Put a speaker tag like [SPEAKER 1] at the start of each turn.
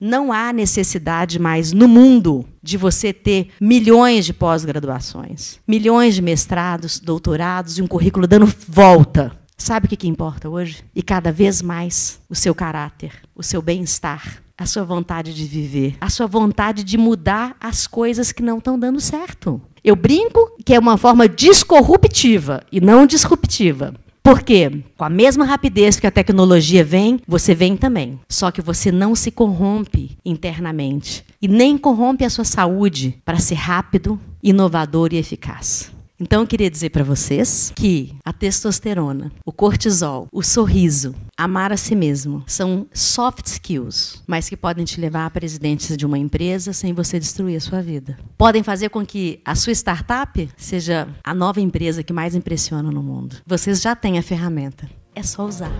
[SPEAKER 1] Não há necessidade mais no mundo de você ter milhões de pós-graduações, milhões de mestrados, doutorados e um currículo dando volta. Sabe o que, que importa hoje? E cada vez mais o seu caráter, o seu bem-estar, a sua vontade de viver, a sua vontade de mudar as coisas que não estão dando certo. Eu brinco que é uma forma descorruptiva e não disruptiva. Porque com a mesma rapidez que a tecnologia vem, você vem também. Só que você não se corrompe internamente e nem corrompe a sua saúde para ser rápido, inovador e eficaz. Então eu queria dizer para vocês que a testosterona, o cortisol, o sorriso, amar a si mesmo são soft skills, mas que podem te levar à presidência de uma empresa sem você destruir a sua vida. Podem fazer com que a sua startup seja a nova empresa que mais impressiona no mundo. Vocês já têm a ferramenta, é só usar.